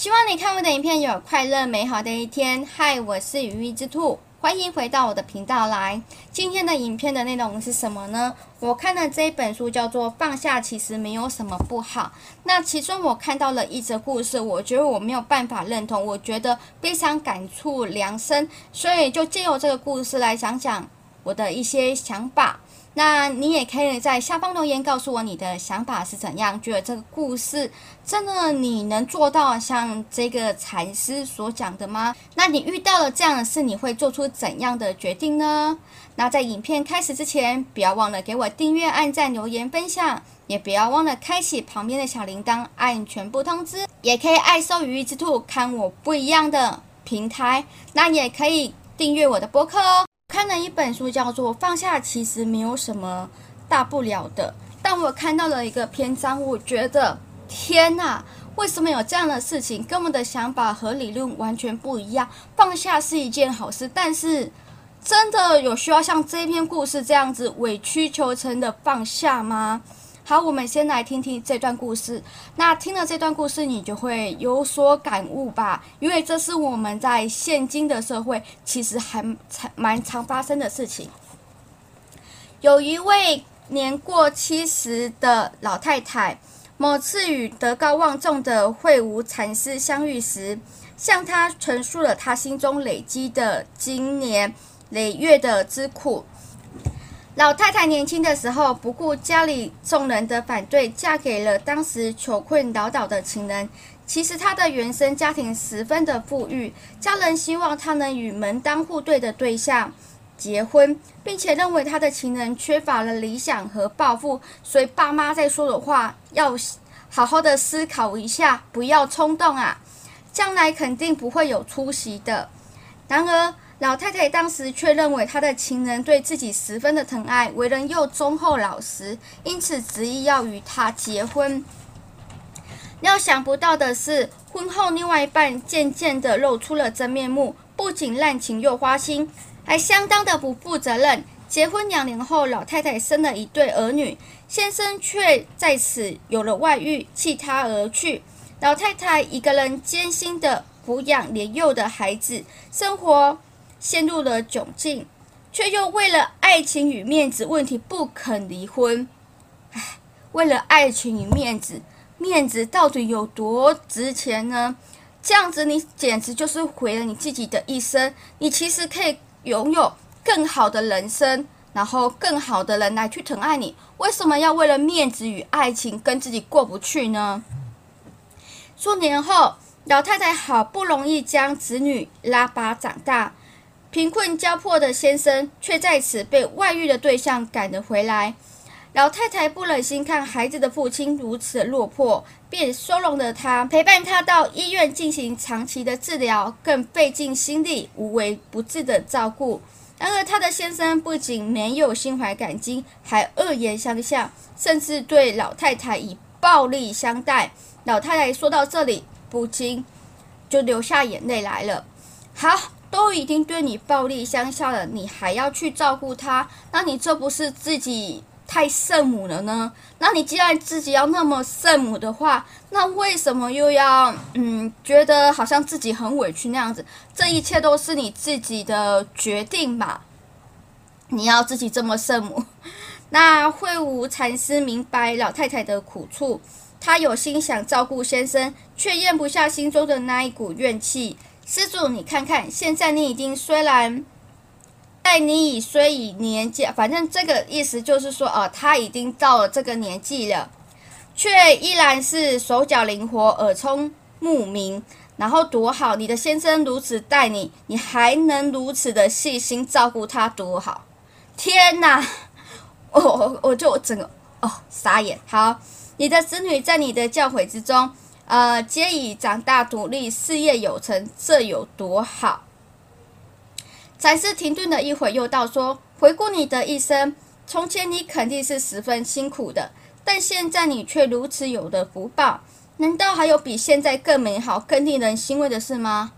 希望你看我的影片有快乐美好的一天。嗨，我是鱼鱼之兔，欢迎回到我的频道来。今天的影片的内容是什么呢？我看的这一本书叫做《放下其实没有什么不好》。那其中我看到了一则故事，我觉得我没有办法认同，我觉得非常感触良深，所以就借由这个故事来讲讲我的一些想法。那你也可以在下方留言告诉我你的想法是怎样，觉得这个故事真的你能做到像这个禅师所讲的吗？那你遇到了这样的事，你会做出怎样的决定呢？那在影片开始之前，不要忘了给我订阅、按赞、留言、分享，也不要忘了开启旁边的小铃铛，按全部通知。也可以爱搜鱼之兔，看我不一样的平台，那也可以订阅我的播客哦。看了一本书，叫做《放下其实没有什么大不了的》，但我看到了一个篇章，我觉得天哪，为什么有这样的事情？跟我们的想法和理论完全不一样。放下是一件好事，但是真的有需要像这篇故事这样子委曲求全的放下吗？好，我们先来听听这段故事。那听了这段故事，你就会有所感悟吧？因为这是我们在现今的社会，其实还蛮常发生的事情。有一位年过七十的老太太，某次与德高望重的慧悟禅师相遇时，向他陈述了他心中累积的经年累月的之苦。老太太年轻的时候，不顾家里众人的反对，嫁给了当时穷困潦倒的情人。其实她的原生家庭十分的富裕，家人希望她能与门当户对的对象结婚，并且认为她的情人缺乏了理想和抱负，所以爸妈在说的话要好好的思考一下，不要冲动啊，将来肯定不会有出息的。然而，老太太当时却认为她的情人对自己十分的疼爱，为人又忠厚老实，因此执意要与他结婚。料想不到的是，婚后另外一半渐渐地露出了真面目，不仅滥情又花心，还相当的不负责任。结婚两年后，老太太生了一对儿女，先生却在此有了外遇，弃她而去。老太太一个人艰辛地抚养年幼的孩子，生活。陷入了窘境，却又为了爱情与面子问题不肯离婚。唉，为了爱情与面子，面子到底有多值钱呢？这样子你简直就是毁了你自己的一生。你其实可以拥有更好的人生，然后更好的人来去疼爱你。为什么要为了面子与爱情跟自己过不去呢？数年后，老太太好不容易将子女拉拔长大。贫困交迫的先生却在此被外遇的对象赶了回来，老太太不忍心看孩子的父亲如此落魄，便收容了他，陪伴他到医院进行长期的治疗，更费尽心力、无微不至的照顾。然而，他的先生不仅没有心怀感激，还恶言相向，甚至对老太太以暴力相待。老太太说到这里，不禁就流下眼泪来了。好。都已经对你暴力相向了，你还要去照顾他？那你这不是自己太圣母了呢？那你既然自己要那么圣母的话，那为什么又要嗯觉得好像自己很委屈那样子？这一切都是你自己的决定吧？你要自己这么圣母？那慧悟禅师明白老太太的苦处，他有心想照顾先生，却咽不下心中的那一股怨气。施主，你看看，现在你已经虽然，在你已虽已年纪，反正这个意思就是说，哦，他已经到了这个年纪了，却依然是手脚灵活、耳聪目明，然后多好！你的先生如此待你，你还能如此的细心照顾他，多好！天哪，我我我就整个哦傻眼。好，你的子女在你的教诲之中。呃，皆已长大独立，事业有成，这有多好？暂时停顿了一会，又道说：“回顾你的一生，从前你肯定是十分辛苦的，但现在你却如此有的福报，难道还有比现在更美好、更令人欣慰的事吗？”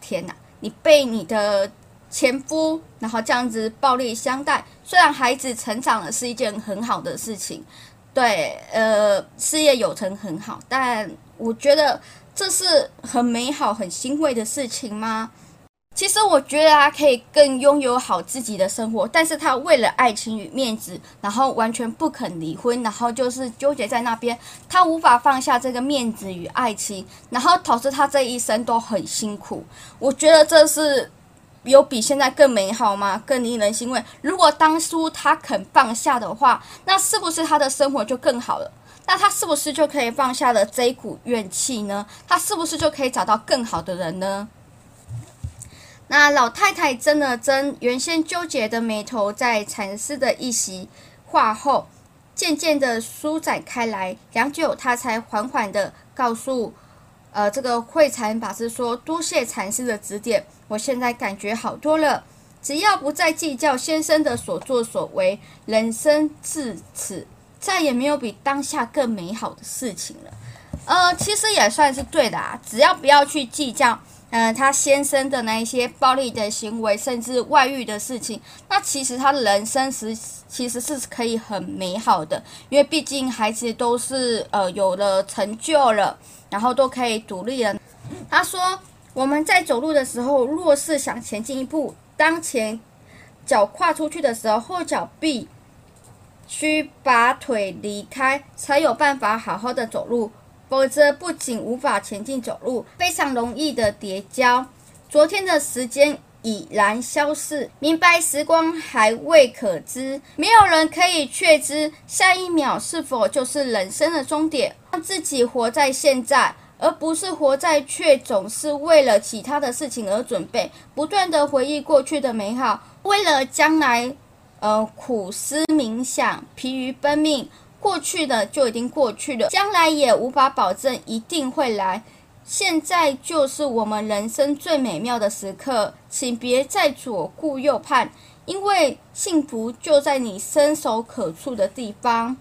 天哪，你被你的前夫然后这样子暴力相待，虽然孩子成长了是一件很好的事情，对，呃，事业有成很好，但。我觉得这是很美好、很欣慰的事情吗？其实我觉得他可以更拥有好自己的生活，但是他为了爱情与面子，然后完全不肯离婚，然后就是纠结在那边，他无法放下这个面子与爱情，然后导致他这一生都很辛苦。我觉得这是有比现在更美好吗？更令人欣慰。如果当初他肯放下的话，那是不是他的生活就更好了？那他是不是就可以放下了这一股怨气呢？他是不是就可以找到更好的人呢？那老太太真的真原先纠结的眉头，在禅师的一席话后，渐渐的舒展开来。良久，她才缓缓的告诉，呃，这个慧禅法师说：“多谢禅师的指点，我现在感觉好多了。只要不再计较先生的所作所为，人生至此再也没有比当下更美好的事情了。”呃，其实也算是对的啊，只要不要去计较。嗯、呃，他先生的那一些暴力的行为，甚至外遇的事情，那其实他的人生是其实是可以很美好的，因为毕竟孩子都是呃有了成就了，然后都可以独立了。他说，我们在走路的时候，若是想前进一步，当前脚跨出去的时候，后脚必需把腿离开，才有办法好好的走路。否则不仅无法前进走路，非常容易的跌跤。昨天的时间已然消逝，明白时光还未可知，没有人可以确知下一秒是否就是人生的终点。让自己活在现在，而不是活在却总是为了其他的事情而准备，不断的回忆过去的美好，为了将来，呃，苦思冥想，疲于奔命。过去的就已经过去了，将来也无法保证一定会来。现在就是我们人生最美妙的时刻，请别再左顾右盼，因为幸福就在你伸手可触的地方。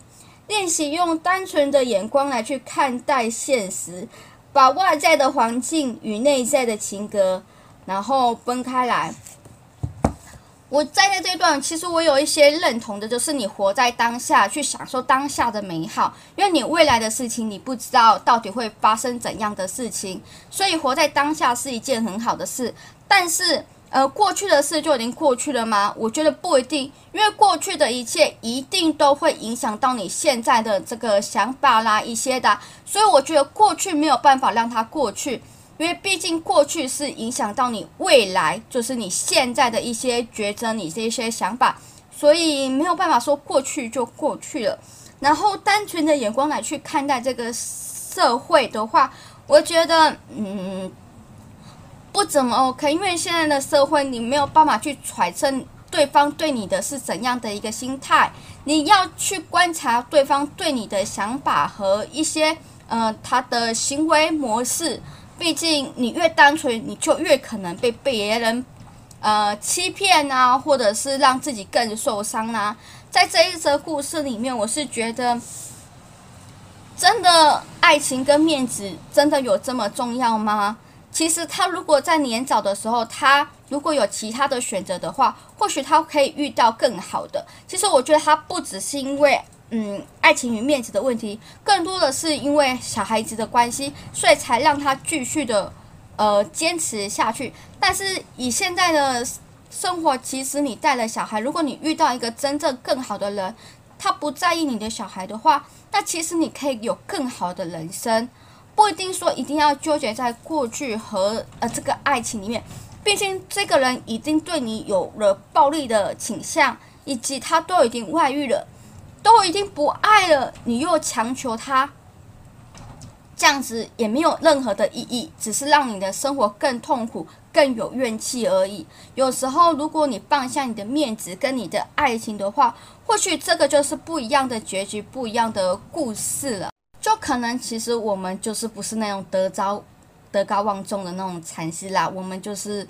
练习用单纯的眼光来去看待现实，把外在的环境与内在的情格，然后分开来。我在在这一段，其实我有一些认同的，就是你活在当下，去享受当下的美好，因为你未来的事情你不知道到底会发生怎样的事情，所以活在当下是一件很好的事。但是，呃，过去的事就已经过去了吗？我觉得不一定，因为过去的一切一定都会影响到你现在的这个想法啦，一些的，所以我觉得过去没有办法让它过去。因为毕竟过去是影响到你未来，就是你现在的一些抉择，你这些想法，所以没有办法说过去就过去了。然后单纯的眼光来去看待这个社会的话，我觉得嗯不怎么 OK。因为现在的社会你没有办法去揣测对方对你的是怎样的一个心态，你要去观察对方对你的想法和一些呃他的行为模式。毕竟，你越单纯，你就越可能被别人，呃，欺骗啊，或者是让自己更受伤啊。在这一则故事里面，我是觉得，真的爱情跟面子真的有这么重要吗？其实，他如果在年早的时候，他如果有其他的选择的话，或许他可以遇到更好的。其实，我觉得他不只是因为。嗯，爱情与面子的问题，更多的是因为小孩子的关系，所以才让他继续的呃坚持下去。但是以现在的生活，其实你带了小孩，如果你遇到一个真正更好的人，他不在意你的小孩的话，那其实你可以有更好的人生，不一定说一定要纠结在过去和呃这个爱情里面。毕竟这个人已经对你有了暴力的倾向，以及他都已经外遇了。都已经不爱了，你又强求他，这样子也没有任何的意义，只是让你的生活更痛苦、更有怨气而已。有时候，如果你放下你的面子跟你的爱情的话，或许这个就是不一样的结局，不一样的故事了。就可能其实我们就是不是那种德高德高望重的那种禅师啦，我们就是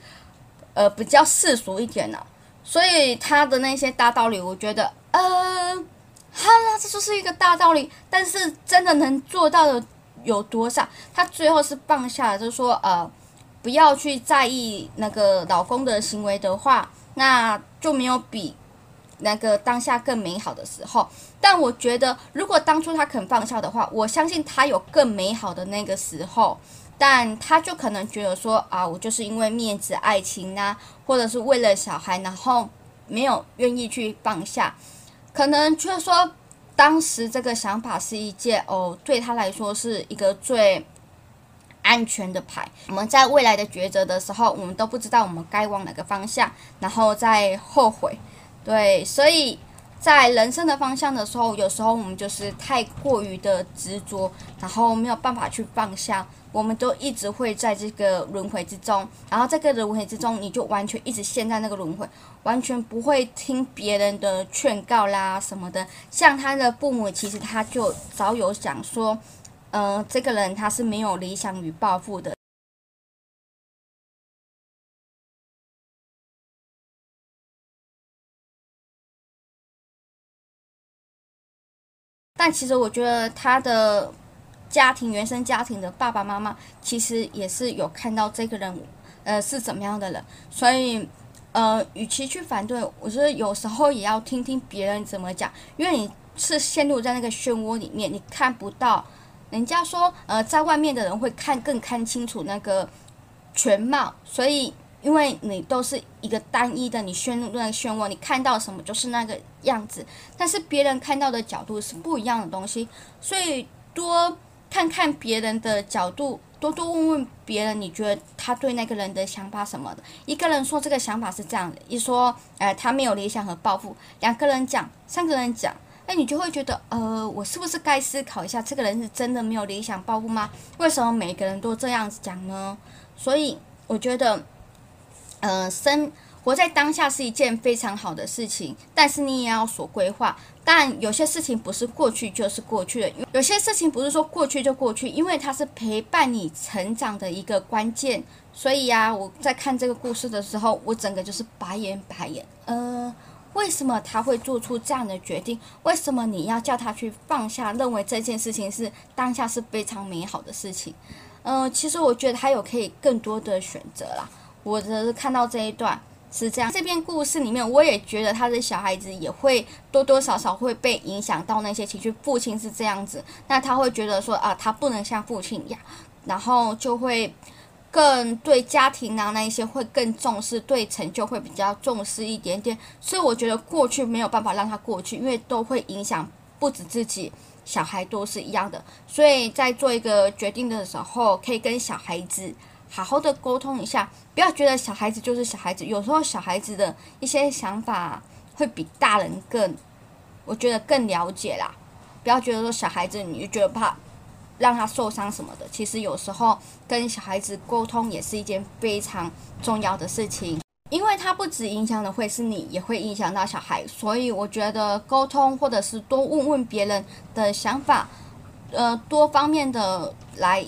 呃比较世俗一点的，所以他的那些大道理，我觉得呃。哈啦，这就是一个大道理，但是真的能做到的有多少？她最后是放下了，就是说，呃，不要去在意那个老公的行为的话，那就没有比那个当下更美好的时候。但我觉得，如果当初她肯放下的话，我相信她有更美好的那个时候。但他就可能觉得说啊，我就是因为面子、爱情呐、啊，或者是为了小孩，然后没有愿意去放下，可能就是说当时这个想法是一件哦，对他来说是一个最。安全的牌，我们在未来的抉择的时候，我们都不知道我们该往哪个方向，然后再后悔。对，所以在人生的方向的时候，有时候我们就是太过于的执着，然后没有办法去放下，我们都一直会在这个轮回之中，然后这个轮回之中，你就完全一直陷在那个轮回，完全不会听别人的劝告啦什么的。像他的父母，其实他就早有想说。嗯、呃，这个人他是没有理想与抱负的。但其实我觉得他的家庭、原生家庭的爸爸妈妈，其实也是有看到这个人，呃，是怎么样的人。所以，呃，与其去反对，我觉得有时候也要听听别人怎么讲，因为你是陷入在那个漩涡里面，你看不到。人家说，呃，在外面的人会看更看清楚那个全貌，所以因为你都是一个单一的，你陷入那个漩涡，你看到什么就是那个样子。但是别人看到的角度是不一样的东西，所以多看看别人的角度，多多问问别人，你觉得他对那个人的想法什么的。一个人说这个想法是这样的，一说，呃，他没有理想和抱负。两个人讲，三个人讲。那你就会觉得，呃，我是不是该思考一下，这个人是真的没有理想抱负吗？为什么每个人都这样子讲呢？所以我觉得，呃，生活在当下是一件非常好的事情，但是你也要所规划。但有些事情不是过去就是过去的，有些事情不是说过去就过去，因为它是陪伴你成长的一个关键。所以呀，我在看这个故事的时候，我整个就是白眼白眼，呃。为什么他会做出这样的决定？为什么你要叫他去放下？认为这件事情是当下是非常美好的事情。嗯、呃，其实我觉得他有可以更多的选择啦。我只是看到这一段是这样，这篇故事里面，我也觉得他的小孩子也会多多少少会被影响到那些情绪。父亲是这样子，那他会觉得说啊，他不能像父亲一样，然后就会。更对家庭啊，那一些会更重视，对成就会比较重视一点点。所以我觉得过去没有办法让他过去，因为都会影响不止自己，小孩都是一样的。所以在做一个决定的时候，可以跟小孩子好好的沟通一下，不要觉得小孩子就是小孩子。有时候小孩子的一些想法会比大人更，我觉得更了解啦。不要觉得说小孩子你就觉得怕。让他受伤什么的，其实有时候跟小孩子沟通也是一件非常重要的事情，因为他不只影响的会是你，也会影响到小孩。所以我觉得沟通或者是多问问别人的想法，呃，多方面的来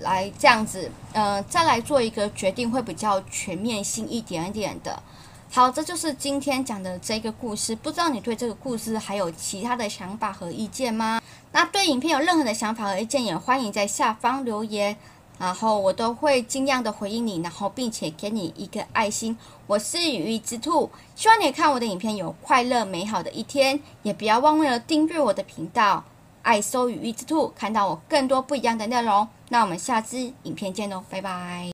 来这样子，呃，再来做一个决定会比较全面性一点点的。好，这就是今天讲的这个故事。不知道你对这个故事还有其他的想法和意见吗？那对影片有任何的想法和意见，也欢迎在下方留言，然后我都会尽量的回应你，然后并且给你一个爱心。我是羽翼之兔，希望你看我的影片有快乐美好的一天，也不要忘了订阅我的频道，爱搜羽翼之兔，看到我更多不一样的内容。那我们下支影片见喽，拜拜。